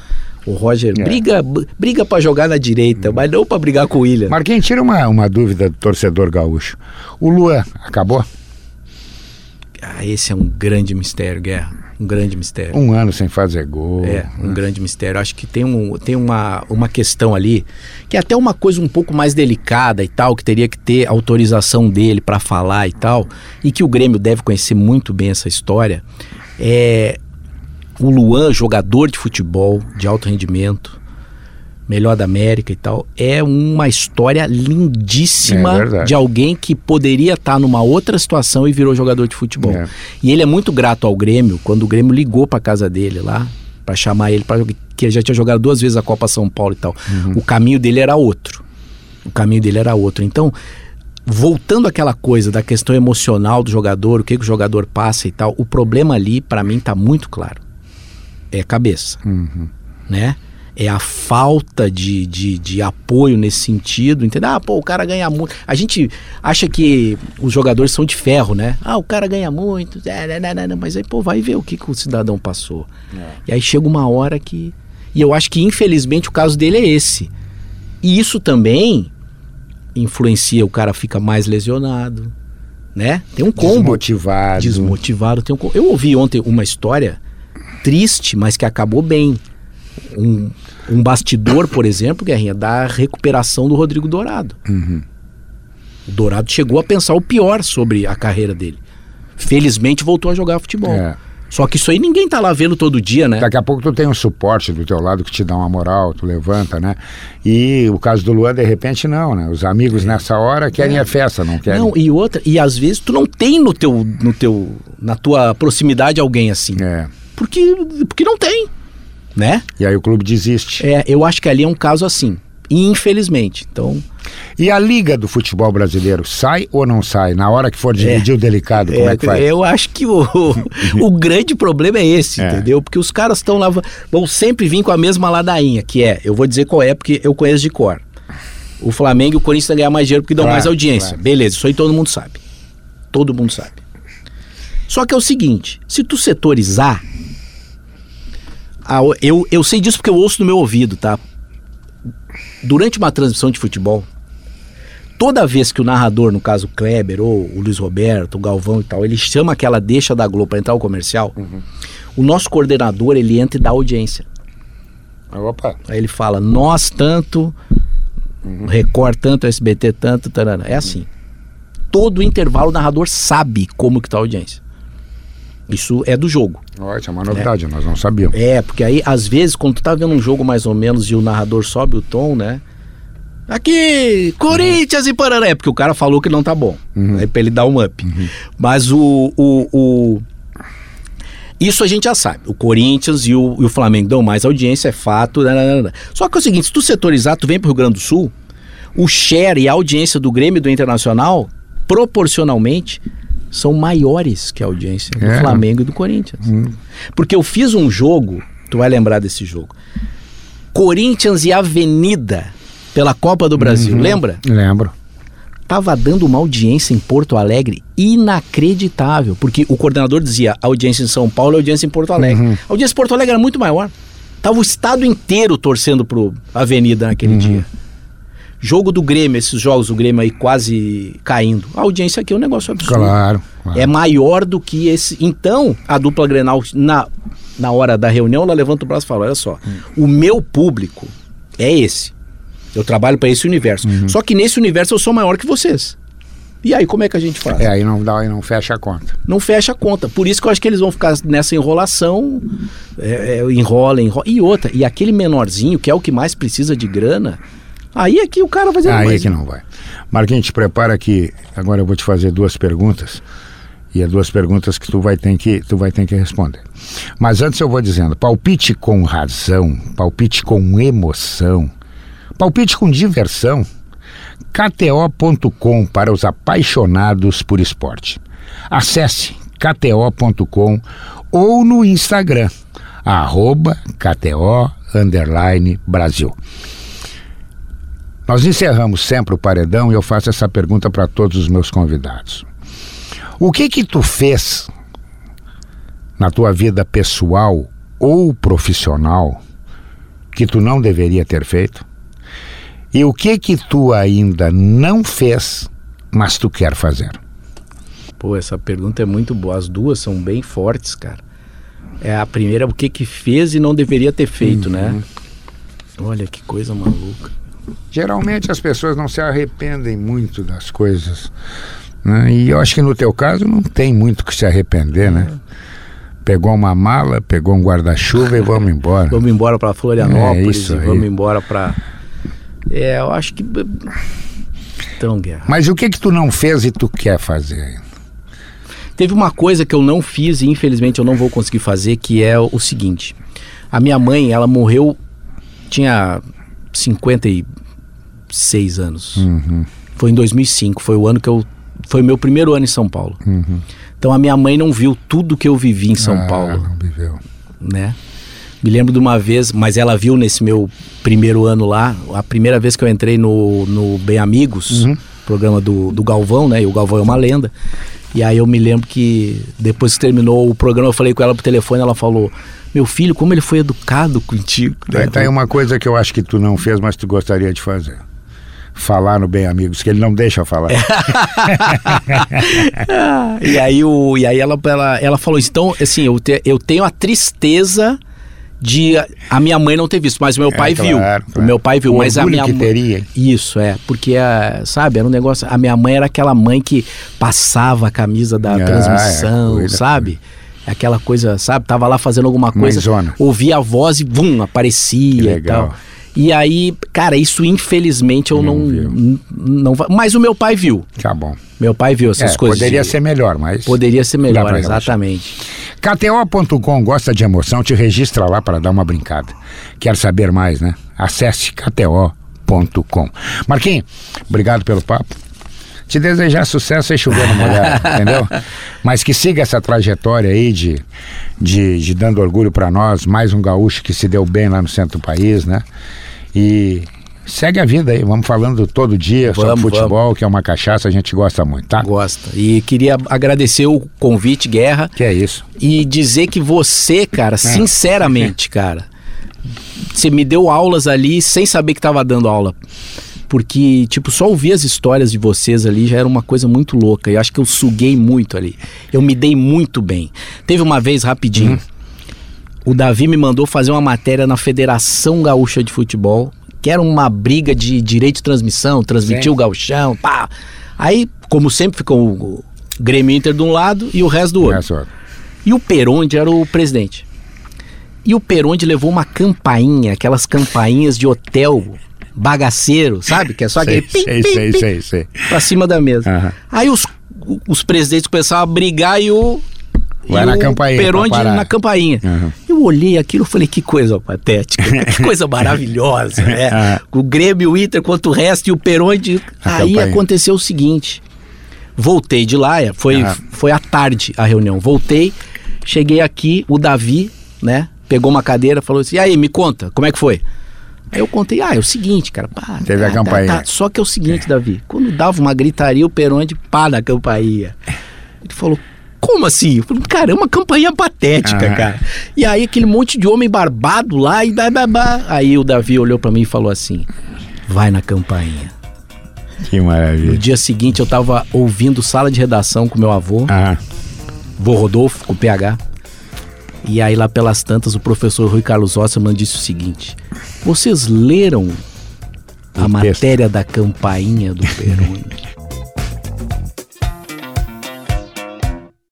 o Roger É. briga, briga para jogar na direita, mas não para brigar com o William. Marquinhos, tira uma, uma dúvida do torcedor gaúcho. O Luan acabou? Ah, esse é um grande mistério, Guerra. Um grande mistério. Um ano sem fazer gol. É, um grande mistério. Acho que tem, um, tem uma, uma questão ali, que é até uma coisa um pouco mais delicada e tal, que teria que ter autorização dele para falar e tal, e que o Grêmio deve conhecer muito bem essa história. É o Luan, jogador de futebol de alto rendimento, melhor da América e tal, é uma história É lindíssima verdade. de alguém que poderia estar numa outra situação e virou jogador de futebol. É. E ele é muito grato ao Grêmio quando o Grêmio ligou pra casa dele lá pra chamar ele para que ele já tinha jogado duas vezes a Copa São Paulo e tal. O caminho dele era outro. O caminho dele era outro. Então, voltando àquela coisa da questão emocional do jogador, o que, que o jogador passa e tal, o problema ali pra mim tá muito claro. É cabeça, Uhum. né? É a falta de, de, de apoio nesse sentido, entendeu? Ah, pô, o cara ganha muito. A gente acha que os jogadores são de ferro, né? Ah, o cara ganha muito, é, né, né, né, mas aí, pô, vai ver o que, que o cidadão passou. E aí chega uma hora que. E eu acho que, infelizmente, o caso dele é esse. E isso também influencia, o cara fica mais lesionado, né? Tem um combo Desmotivado. desmotivado. Tem um Eu ouvi ontem uma história triste, mas que acabou bem. Um, um bastidor, por exemplo, Guerrinha, da recuperação do Rodrigo Dourado. Uhum. O Dourado chegou a pensar o pior sobre a carreira dele. Felizmente voltou a jogar futebol. É. Só que isso aí ninguém tá lá vendo todo dia, né? Daqui a pouco tu tem um suporte do teu lado que te dá uma moral, tu levanta, né? E o caso do Luan, de repente, não, né? Os amigos nessa hora querem a festa, não querem. É. Não, e outra, e às vezes tu não tem no teu, no teu, na tua proximidade alguém assim. É. Porque, porque não tem, né? E aí o clube desiste. É, eu acho que ali é um caso assim. Infelizmente. Então, E a liga do futebol brasileiro sai ou não sai? Na hora que for dividir o delicado, como é, que faz? eu acho que o, o grande problema é esse, É. entendeu? Porque os caras estão lá, vão sempre vir com a mesma ladainha, que é, eu vou dizer qual é, porque eu conheço de cor. O Flamengo e o Corinthians vão ganhar mais dinheiro porque dão Claro, mais audiência. claro. Beleza, isso aí todo mundo sabe. Todo mundo sabe. Só que é o seguinte, se tu setorizar, a- eu, eu sei disso porque eu ouço no meu ouvido, tá? Durante uma transmissão de futebol, toda vez que o narrador, no caso o Kleber ou o Luiz Roberto, o Galvão e tal, ele chama aquela deixa da Globo para entrar o comercial, o nosso coordenador ele entra e dá audiência. Opa. Aí ele fala, nós tanto, Record tanto, SBT tanto, tarana. é assim. Todo intervalo o narrador sabe como que tá a audiência. Isso é do jogo. Isso é uma novidade, nós não sabíamos. É, porque aí, às vezes, quando tu tá vendo um jogo mais ou menos e o narrador sobe o tom, né? Aqui, Corinthians e Paraná. É porque o cara falou que não tá bom. Aí pra ele dar um up. Mas o, o, o- Isso a gente já sabe. O Corinthians e o, e o Flamengo dão mais audiência, é fato. nananana. Só que é o seguinte: se tu setorizar, tu vem pro Rio Grande do Sul, o share e a audiência do Grêmio e do Internacional, proporcionalmente, são maiores que a audiência do É. Flamengo e do Corinthians. Porque eu fiz um jogo, tu vai lembrar desse jogo. Corinthians e Avenida pela Copa do Brasil, lembra? Lembro. Tava dando uma audiência em Porto Alegre inacreditável, porque o coordenador dizia audiência em São Paulo e a audiência em Porto Alegre. A audiência em Porto Alegre era muito maior. Tava o estado inteiro torcendo pro Avenida naquele dia. Jogo do Grêmio, esses jogos do Grêmio aí quase caindo. A audiência aqui é um negócio absurdo. Claro. claro. É maior do que esse. Então, a dupla Grenal, na, na hora da reunião, ela levanta o braço e fala: olha só, o meu público é esse. Eu trabalho para esse universo. Só que nesse universo eu sou maior que vocês. E aí, como é que a gente faz? É, aí não dá, aí não fecha a conta. Não fecha a conta. Por isso que eu acho que eles vão ficar nessa enrolação, é, é, enrola, enrola. E outra, e aquele menorzinho, que é o que mais precisa de grana, aí é que o cara vai fazer Aí é que não vai. Marquinhos, te prepara que agora eu vou te fazer duas perguntas. E é duas perguntas que tu vai ter que, tu vai ter que responder. Mas antes eu vou dizendo, palpite com razão, palpite com emoção, palpite com diversão. KTO.com para os apaixonados por esporte. Acesse KTO.com ou no Instagram, arroba KTO underline Brasil. Nós encerramos sempre o paredão e eu faço essa pergunta para todos os meus convidados. O que que tu fez na tua vida pessoal ou profissional que tu não deveria ter feito? E o que que tu ainda não fez, mas tu quer fazer? Pô, essa pergunta é muito boa. As duas são bem fortes, cara. É a primeira, o que que fez e não deveria ter feito, né? Olha que coisa maluca. Geralmente as pessoas não se arrependem muito das coisas. Né? E eu acho que no teu caso não tem muito que se arrepender, né? Pegou uma mala, pegou um guarda-chuva e vamos embora. Vamos embora para Florianópolis, É e vamos embora para É, eu acho que então, guerra. Mas o que que tu não fez e tu quer fazer ainda? Teve uma coisa que eu não fiz e infelizmente eu não vou conseguir fazer, que é o seguinte. A minha mãe, ela morreu tinha 56 anos. Uhum. Foi em 2005, foi o ano que eu foi meu primeiro ano em São Paulo. Então a minha mãe não viu tudo que eu vivi em São Uhum. Ah, Paulo, Não viveu. né? Me lembro de uma vez, mas ela viu nesse meu primeiro ano lá, a primeira vez que eu entrei no, no Bem Amigos, Uhum. programa do, do Galvão, né? E o Galvão é uma lenda. E aí eu me lembro que depois que terminou o programa, eu falei com ela por telefone, ela falou: Meu filho, como ele foi educado contigo. né? Tá aí uma coisa que eu acho que tu não fez, mas tu gostaria de fazer. Falar no Bem Amigos, que ele não deixa falar. E aí, o, e aí ela, ela, ela falou isso. Então, assim, eu, te- eu tenho a tristeza de a- minha mãe não ter visto, mas o meu É, pai claro, viu. claro. O meu pai viu, O mas a minha que mãe- teria. Isso, é. Porque, a, sabe, era um negócio. A minha mãe era aquela mãe que passava a camisa da Ah, transmissão, é, cuida, sabe? Aquela coisa, sabe? Tava lá fazendo alguma coisa, Mãezona. ouvia a voz e Que aparecia e tal. E aí, cara, isso infelizmente eu Não não. não, mas o meu pai viu. Tá bom. Meu pai viu essas É, coisas. poderia de- ser melhor, mas. Poderia ser melhor, exatamente. KTO.com gosta de emoção, te registra lá para dar uma brincada. Quer saber mais, né? Acesse KTO.com. Marquinhos, obrigado pelo papo. Te desejar sucesso e chover no molhado, entendeu? Mas que siga essa trajetória aí de, de, de dando orgulho para nós, mais um gaúcho que se deu bem lá no centro do país, né? E segue a vida aí, vamos falando todo dia sobre Vamos, futebol, que é uma cachaça, a gente gosta muito, tá? Gosta. E queria agradecer o convite, Guerra, Que é isso. e dizer que você, cara, sinceramente, cara, você me deu aulas ali sem saber que tava dando aula. Porque, tipo, só ouvir as histórias de vocês ali já era uma coisa muito louca. E eu acho que eu suguei muito ali. Eu me dei muito bem. Teve uma vez, rapidinho, o Davi me mandou fazer uma matéria na Federação Gaúcha de Futebol, que era uma briga de direito de transmissão, transmitir o gauchão, pá. Aí, como sempre, ficou o Grêmio Inter de um lado e o resto do outro. É. E o Peronde era o presidente. E o Peronde levou uma campainha, aquelas campainhas de hotel bagaceiro, sabe? Que é só aquele Sei, pim, sei, pim, sei, sei, pra cima da mesa. Aham. Aí os, os presidentes começaram a brigar e o. Vai e na o campainha, Peronde na campainha. Aham. Eu olhei aquilo e falei, que coisa patética, que coisa maravilhosa, né? Aham. O Grêmio, o Inter contra o resto e o Peronde. A Aí campainha. aconteceu o seguinte. Voltei de lá, é, foi, foi à tarde a reunião. Voltei, cheguei aqui, o Davi, né? Pegou uma cadeira, falou assim: e aí, me conta, como é que foi? Aí eu contei, ah, é o seguinte, cara, pá. Teve a tá, tá, campainha. tá. Só que é o seguinte, Davi, quando dava uma gritaria, o Peronde pá na campainha. Ele falou, como assim? Eu falei, cara, é uma campainha patética, Aham. cara. E aí aquele monte de homem barbado lá e blá. Aí o Davi olhou pra mim e falou assim: vai na campainha. Que No maravilha. dia seguinte eu tava ouvindo sala de redação com meu avô, Ah, vô Rodolfo, com PH. E aí lá pelas tantas o professor Rui Carlos Osserman disse o seguinte: Vocês leram a O texto. matéria da campainha do Peroni?